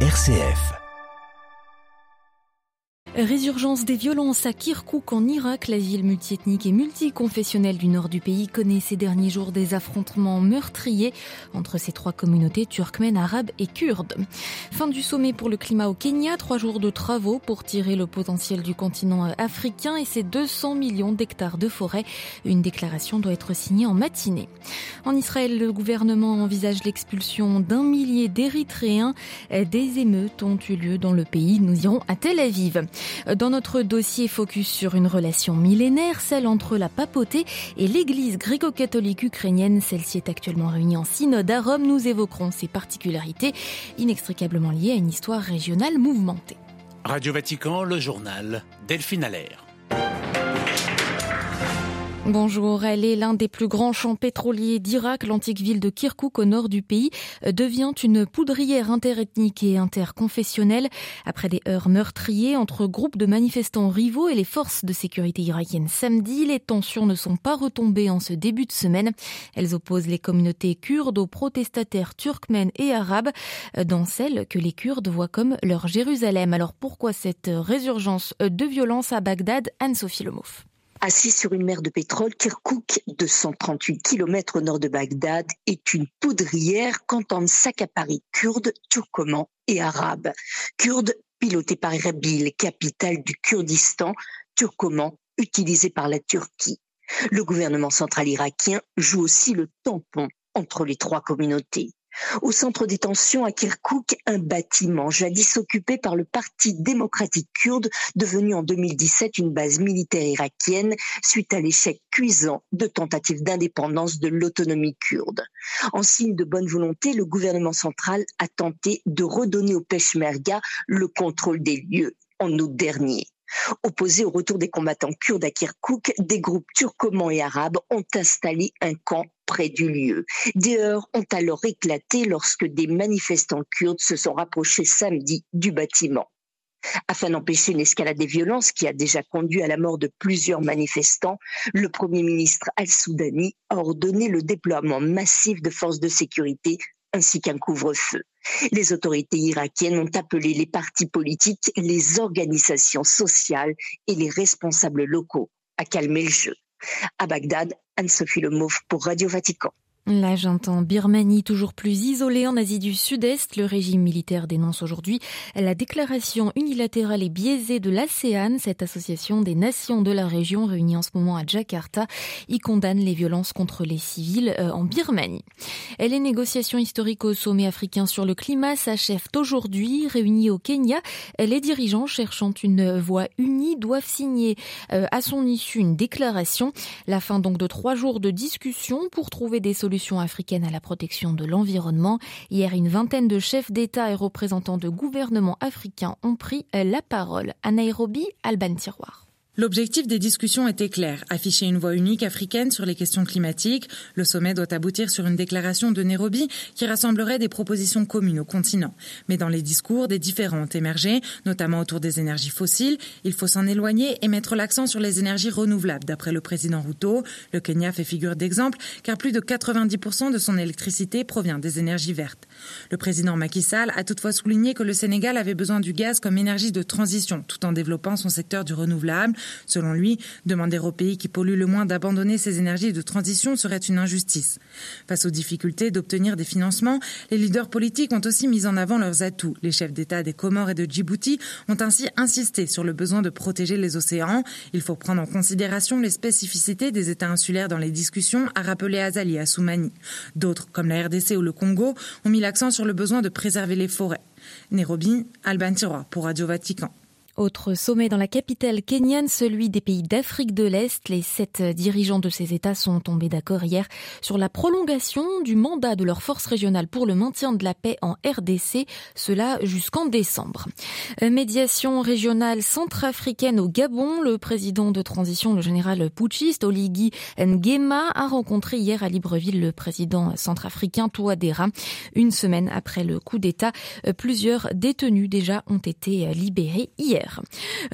RCF. Résurgence des violences à Kirkouk en Irak, la ville multiethnique et multiconfessionnelle du nord du pays connaît ces derniers jours des affrontements meurtriers entre ces trois communautés turkmènes, arabes et kurdes. Fin du sommet pour le climat au Kenya, trois jours de travaux pour tirer le potentiel du continent africain et ses 200 millions d'hectares de forêt. Une déclaration doit être signée en matinée. En Israël, le gouvernement envisage l'expulsion d'un millier d'Érythréens. Des émeutes ont eu lieu dans le pays. Nous irons à Tel Aviv. Dans notre dossier focus sur une relation millénaire, celle entre la papauté et l'église gréco-catholique ukrainienne. Celle-ci est actuellement réunie en synode à Rome. Nous évoquerons ses particularités inextricablement liées à une histoire régionale mouvementée. Radio Vatican, le journal Delphine Allaire. Bonjour, elle est l'un des plus grands champs pétroliers d'Irak. L'antique ville de Kirkouk au nord du pays devient une poudrière interethnique et interconfessionnelle après des heures meurtriers entre groupes de manifestants rivaux et les forces de sécurité irakiennes samedi. Les tensions ne sont pas retombées en ce début de semaine. Elles opposent les communautés kurdes aux protestataires turkmènes et arabes dans celles que les Kurdes voient comme leur Jérusalem. Alors pourquoi cette résurgence de violence à Bagdad Anne-Sophie Lemouf? Assis sur une mer de pétrole, Kirkuk, 238 km au nord de Bagdad, est une poudrière qu'entendent s'accaparer kurdes, turcomans et arabes. Kurdes pilotés par Erbil, capitale du Kurdistan, turcoman utilisé par la Turquie. Le gouvernement central irakien joue aussi le tampon entre les trois communautés. Au centre des tensions à Kirkouk, un bâtiment jadis occupé par le Parti démocratique kurde, devenu en 2017 une base militaire irakienne suite à l'échec cuisant de tentatives d'indépendance de l'autonomie kurde. En signe de bonne volonté, le gouvernement central a tenté de redonner au Peshmerga le contrôle des lieux en août dernier. Opposés au retour des combattants kurdes à Kirkouk, des groupes turcomans et arabes ont installé un camp près du lieu. Des heures ont alors éclaté lorsque des manifestants kurdes se sont rapprochés samedi du bâtiment. Afin d'empêcher une escalade des violences qui a déjà conduit à la mort de plusieurs manifestants, le Premier ministre al-Soudani a ordonné le déploiement massif de forces de sécurité ainsi qu'un couvre-feu. Les autorités irakiennes ont appelé les partis politiques, les organisations sociales et les responsables locaux à calmer le jeu. À Bagdad, Anne-Sophie Lemouf pour Radio Vatican. La junte en Birmanie, toujours plus isolée en Asie du Sud-Est, le régime militaire dénonce aujourd'hui la déclaration unilatérale et biaisée de l'ASEAN, cette association des nations de la région réunie en ce moment à Jakarta, y condamne les violences contre les civils euh, en Birmanie. Les négociations historiques au sommet africain sur le climat s'achèvent aujourd'hui, réunis au Kenya. Les dirigeants cherchant une voie unie doivent signer euh, à son issue une déclaration. La fin donc de trois jours de discussion pour trouver des solutions africaine à la protection de l'environnement. Hier, une vingtaine de chefs d'État et représentants de gouvernements africains ont pris la parole. À Nairobi, Alban Tiroir. L'objectif des discussions était clair, afficher une voie unique africaine sur les questions climatiques. Le sommet doit aboutir sur une déclaration de Nairobi qui rassemblerait des propositions communes au continent. Mais dans les discours, des différents ont émergé, notamment autour des énergies fossiles. Il faut s'en éloigner et mettre l'accent sur les énergies renouvelables. D'après le président Ruto, le Kenya fait figure d'exemple car plus de 90% de son électricité provient des énergies vertes. Le président Macky Sall a toutefois souligné que le Sénégal avait besoin du gaz comme énergie de transition tout en développant son secteur du renouvelable. Selon lui, demander aux pays qui polluent le moins d'abandonner ces énergies de transition serait une injustice. Face aux difficultés d'obtenir des financements, les leaders politiques ont aussi mis en avant leurs atouts. Les chefs d'État des Comores et de Djibouti ont ainsi insisté sur le besoin de protéger les océans. Il faut prendre en considération les spécificités des États insulaires dans les discussions, a rappelé Azali Assoumani. D'autres, comme la RDC ou le Congo, ont mis l'accent sur le besoin de préserver les forêts. Nairobi, Alban Tiroir pour Radio Vatican. Autre sommet dans la capitale kenyane, celui des pays d'Afrique de l'Est. Les sept dirigeants de ces États sont tombés d'accord hier sur la prolongation du mandat de leurs forces régionales pour le maintien de la paix en RDC, cela jusqu'en décembre. Médiation régionale centrafricaine au Gabon. Le président de transition, le général putschiste Oligui Nguema, a rencontré hier à Libreville le président centrafricain Touadéra. Une semaine après le coup d'État, plusieurs détenus déjà ont été libérés hier.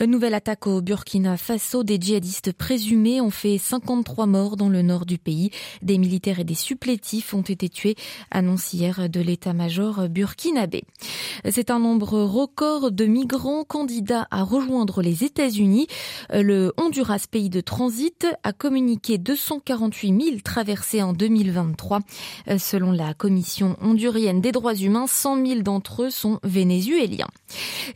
Nouvelle attaque au Burkina Faso. Des djihadistes présumés ont fait 53 morts dans le nord du pays. Des militaires et des supplétifs ont été tués, annonce hier de l'état-major burkinabé. C'est un nombre record de migrants candidats à rejoindre les États-Unis. Le Honduras, pays de transit, a communiqué 248 000 traversées en 2023. Selon la Commission hondurienne des droits humains, 100 000 d'entre eux sont vénézuéliens.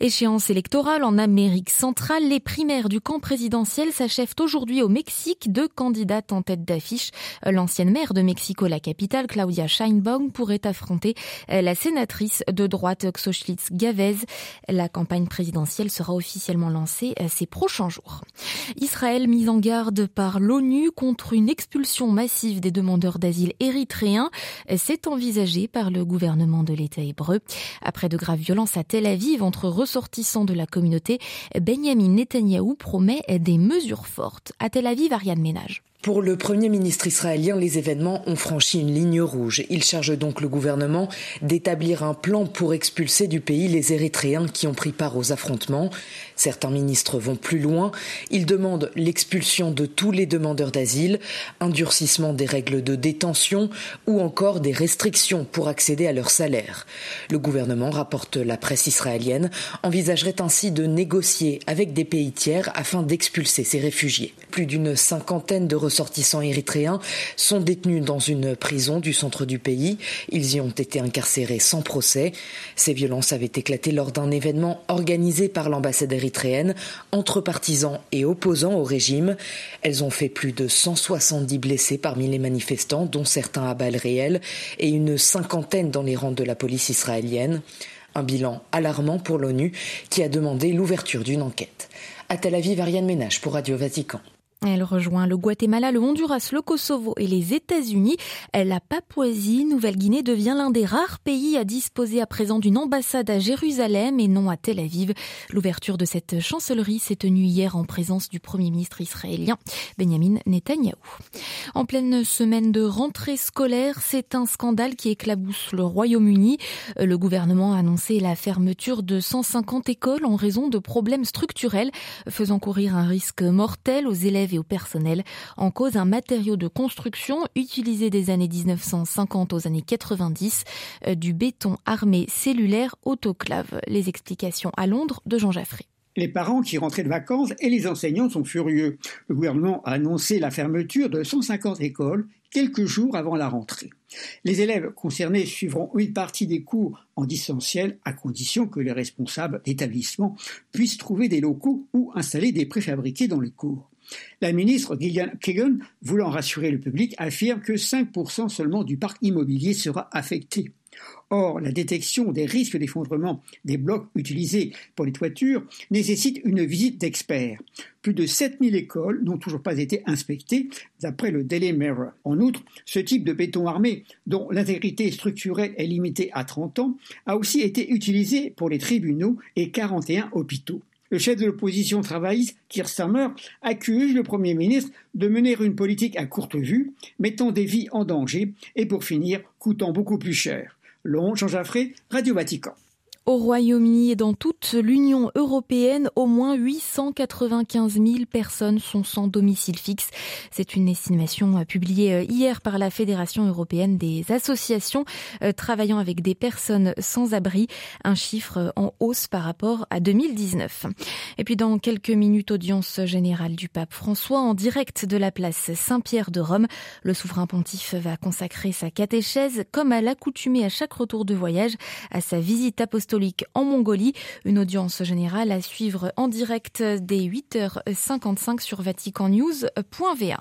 Échéance électorale en Amérique centrale, les primaires du camp présidentiel s'achèvent aujourd'hui au Mexique. Deux candidates en tête d'affiche. L'ancienne maire de Mexico, la capitale, Claudia Scheinbaum, pourrait affronter la sénatrice de droite Xochitl Gavez. La campagne présidentielle sera officiellement lancée ces prochains jours. Israël mise en garde par l'ONU contre une expulsion massive des demandeurs d'asile érythréens. C'est envisagé par le gouvernement de l'État hébreu. Après de graves violences à Tel Aviv entre ressortissants de la communauté, Benjamin Netanyahou promet des mesures fortes. À Tel Aviv, Ariane Ménage. Pour le Premier ministre israélien, les événements ont franchi une ligne rouge. Il charge donc le gouvernement d'établir un plan pour expulser du pays les Érythréens qui ont pris part aux affrontements. Certains ministres vont plus loin. Ils demandent l'expulsion de tous les demandeurs d'asile, un durcissement des règles de détention ou encore des restrictions pour accéder à leur salaire. Le gouvernement, rapporte la presse israélienne, envisagerait ainsi de négocier avec des pays tiers afin d'expulser ces réfugiés. Plus d'une cinquantaine de ressortissants érythréens sont détenus dans une prison du centre du pays. Ils y ont été incarcérés sans procès. Ces violences avaient éclaté lors d'un événement organisé par l'ambassade érythréenne entre partisans et opposants au régime. Elles ont fait plus de 170 blessés parmi les manifestants, dont certains à balles réelles, et une cinquantaine dans les rangs de la police israélienne. Un bilan alarmant pour l'ONU qui a demandé l'ouverture d'une enquête. À Tel Aviv, Ariane Ménage pour Radio Vatican. Elle rejoint le Guatemala, le Honduras, le Kosovo et les États-Unis. La Papouasie, Nouvelle-Guinée devient l'un des rares pays à disposer à présent d'une ambassade à Jérusalem et non à Tel Aviv. L'ouverture de cette chancellerie s'est tenue hier en présence du Premier ministre israélien Benjamin Netanyahou. En pleine semaine de rentrée scolaire, c'est un scandale qui éclabousse le Royaume-Uni. Le gouvernement a annoncé la fermeture de 150 écoles en raison de problèmes structurels faisant courir un risque mortel aux élèves et personnel. En cause, un matériau de construction utilisé des années 1950 aux années 90, euh, du béton armé cellulaire autoclave. Les explications à Londres de Jean Jaffré. Les parents qui rentraient de vacances et les enseignants sont furieux. Le gouvernement a annoncé la fermeture de 150 écoles quelques jours avant la rentrée. Les élèves concernés suivront une partie des cours en distanciel à condition que les responsables d'établissement puissent trouver des locaux ou installer des préfabriqués dans les cours. La ministre Gillian Keegan, voulant rassurer le public, affirme que 5% seulement du parc immobilier sera affecté. Or, la détection des risques d'effondrement des blocs utilisés pour les toitures nécessite une visite d'experts. Plus de 7000 écoles n'ont toujours pas été inspectées, d'après le Daily Mirror. En outre, ce type de béton armé, dont l'intégrité structurelle est limitée à 30 ans, a aussi été utilisé pour les tribunaux et 41 hôpitaux. Le chef de l'opposition travailliste, Keir Starmer, accuse le Premier ministre de mener une politique à courte vue, mettant des vies en danger et pour finir coûtant beaucoup plus cher. Londres, Jean Jaffré, Radio Vatican. Au Royaume-Uni et dans toute l'Union européenne, au moins 895 000 personnes sont sans domicile fixe. C'est une estimation euh, publiée euh, hier par la Fédération européenne des associations euh, travaillant avec des personnes sans abri, un chiffre en hausse par rapport à 2019. Et puis dans quelques minutes, audience générale du pape François en direct de la place Saint-Pierre de Rome. Le souverain pontife va consacrer sa catéchèse comme à l'accoutumée à chaque retour de voyage à sa visite apostolique en Mongolie. Une audience générale à suivre en direct dès 8h55 sur vaticannews.va.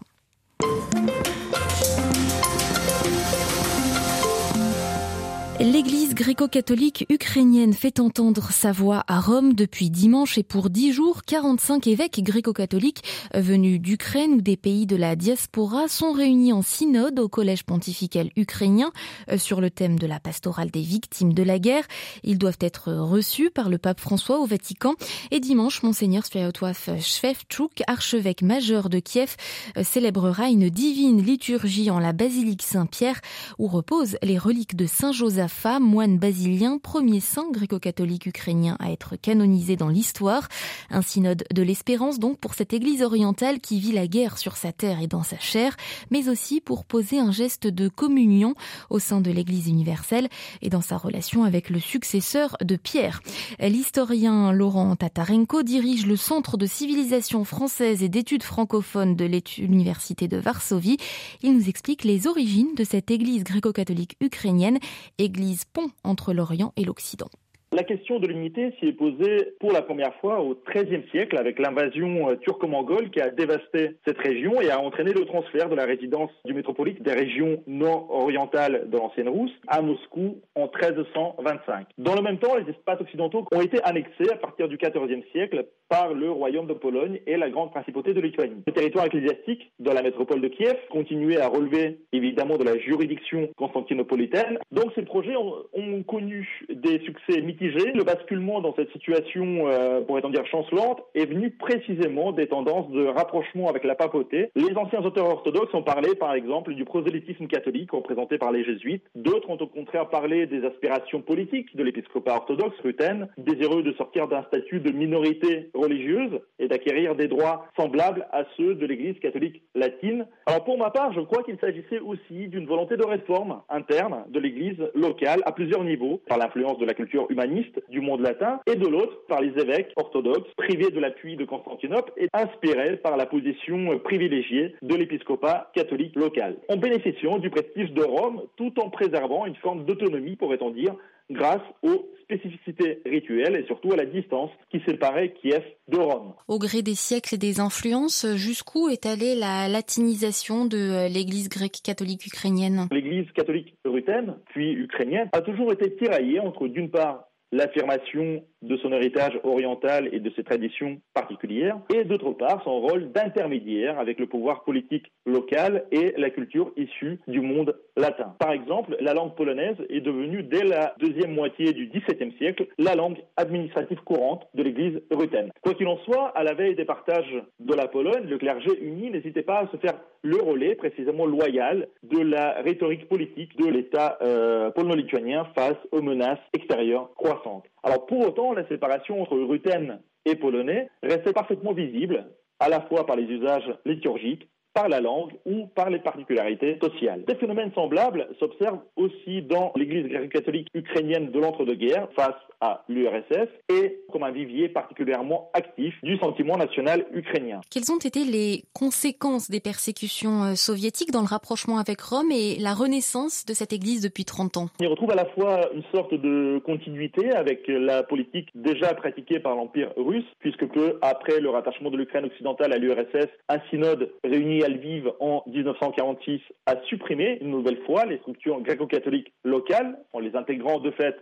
L'église gréco-catholique ukrainienne fait entendre sa voix à Rome depuis dimanche et pour dix jours, 45 évêques gréco-catholiques venus d'Ukraine ou des pays de la diaspora sont réunis en synode au collège pontifical ukrainien euh, sur le thème de la pastorale des victimes de la guerre. Ils doivent être reçus par le pape François au Vatican et dimanche, monseigneur Sviatoslav Shevchuk, archevêque majeur de Kiev, euh, célébrera une divine liturgie en la basilique Saint-Pierre où reposent les reliques de Saint Alpha, moine basilien, premier saint gréco-catholique ukrainien à être canonisé dans l'histoire. Un synode de l'espérance donc pour cette église orientale qui vit la guerre sur sa terre et dans sa chair, mais aussi pour poser un geste de communion au sein de l'église universelle et dans sa relation avec le successeur de Pierre. L'historien Laurent Tatarenko dirige le Centre de civilisation française et d'études francophones de l'Université de Varsovie. Il nous explique les origines de cette église gréco-catholique ukrainienne, église pont entre l'Orient et l'Occident. La question de l'unité s'y est posée pour la première fois au XIIIe siècle avec l'invasion euh, turco-mongole qui a dévasté cette région et a entraîné le transfert de la résidence du métropolite des régions nord-orientales de l'ancienne Rousse à Moscou en 1325. Dans le même temps, les espaces occidentaux ont été annexés à partir du XIVe siècle par le royaume de Pologne et la grande principauté de Lituanie. Le territoire ecclésiastique de la métropole de Kiev continuait à relever évidemment de la juridiction constantinopolitaine. Donc ces projets ont, connu des succès le basculement dans cette situation, euh, pourrait-on dire chancelante, est venu précisément des tendances de rapprochement avec la papauté. Les anciens auteurs orthodoxes ont parlé, par exemple, du prosélytisme catholique représenté par les jésuites. D'autres ont au contraire parlé des aspirations politiques de l'épiscopat orthodoxe Ruthène, désireux de sortir d'un statut de minorité religieuse et d'acquérir des droits semblables à ceux de l'Église catholique latine. Alors pour ma part, je crois qu'il s'agissait aussi d'une volonté de réforme interne de l'Église locale à plusieurs niveaux, par l'influence de la culture humaniste du monde latin, et de l'autre par les évêques orthodoxes, privés de l'appui de Constantinople et inspirés par la position privilégiée de l'épiscopat catholique local, en bénéficiant du prestige de Rome tout en préservant une forme d'autonomie, pourrait-on dire, grâce aux spécificités rituelles et surtout à la distance qui séparait Kiev de Rome. Au gré des siècles et des influences, jusqu'où est allée la latinisation de l'Église grecque catholique ukrainienne? L'Église catholique ruthène, puis ukrainienne, a toujours été tiraillée entre d'une part l'affirmation de son héritage oriental et de ses traditions particulières, et d'autre part son rôle d'intermédiaire avec le pouvoir politique local et la culture issue du monde latin. Par exemple, la langue polonaise est devenue dès la deuxième moitié du XVIIe siècle la langue administrative courante de l'Église ruthène. Quoi qu'il en soit, à la veille des partages de la Pologne, le clergé uni n'hésitait pas à se faire le relais précisément loyal de la rhétorique politique de l'État euh, polono-lituanien face aux menaces extérieures croissantes. Alors pour autant, la séparation entre ruthène et polonais restait parfaitement visible, à la fois par les usages liturgiques, par la langue ou par les particularités sociales. Des phénomènes semblables s'observent aussi dans l'Église gréco-catholique ukrainienne de l'entre-deux-guerres face à l'URSS et comme un vivier particulièrement actif du sentiment national ukrainien. Quelles ont été les conséquences des persécutions euh, soviétiques dans le rapprochement avec Rome et la renaissance de cette Église depuis 30 ans? On y retrouve à la fois une sorte de continuité avec la politique déjà pratiquée par l'Empire russe, puisque peu après le rattachement de l'Ukraine occidentale à l'URSS, un synode réuni à en 1946 a supprimé une nouvelle fois les structures gréco-catholiques locales en les intégrant de fait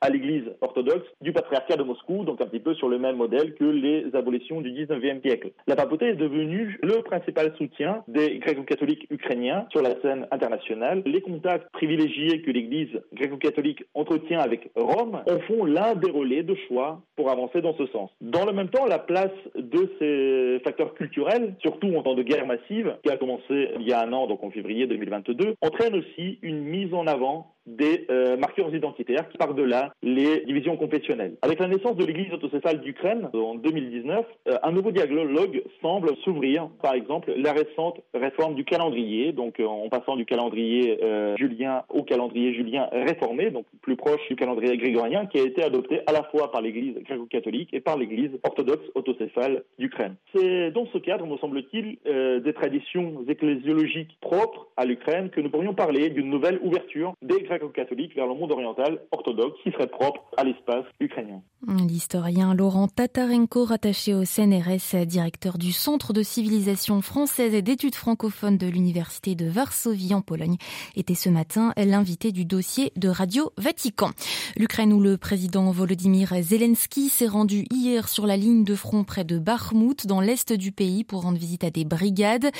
à l'église orthodoxe du patriarcat de Moscou, donc un petit peu sur le même modèle que les abolitions du 19e siècle. La papauté est devenue le principal soutien des gréco-catholiques ukrainiens sur la scène internationale. Les contacts privilégiés que l'église gréco-catholique entretient avec Rome en font l'un des relais de choix pour avancer dans ce sens. Dans le même temps, la place de ces facteurs culturels, surtout en temps de guerre massive, qui a commencé il y a un an, donc en février 2022, entraîne aussi une mise en avant des euh, marqueurs identitaires qui par-delà les divisions confessionnelles. Avec la naissance de l'Église autocéphale d'Ukraine en 2019, euh, un nouveau dialogue semble s'ouvrir. Par exemple, la récente réforme du calendrier, donc euh, en passant du calendrier julien au calendrier julien réformé, donc plus proche du calendrier grégorien, qui a été adopté à la fois par l'Église gréco-catholique et par l'Église orthodoxe autocéphale d'Ukraine. C'est dans ce cadre, me semble-t-il, des traditions ecclésiologiques propres à l'Ukraine que nous pourrions parler d'une nouvelle ouverture des catholique vers le monde oriental orthodoxe qui serait propre à l'espace ukrainien. L'historien Laurent Tatarenko, rattaché au CNRS, directeur du Centre de civilisation française et d'études francophones de l'Université de Varsovie en Pologne, était ce matin l'invité du dossier de Radio Vatican. L'Ukraine où le président Volodymyr Zelensky s'est rendu hier sur la ligne de front près de Bakhmut dans l'est du pays pour rendre visite à des brigades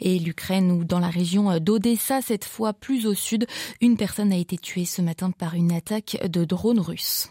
et l'Ukraine où dans la région d'Odessa, cette fois plus au sud, une personne a été tuée ce matin par une attaque de drones russes.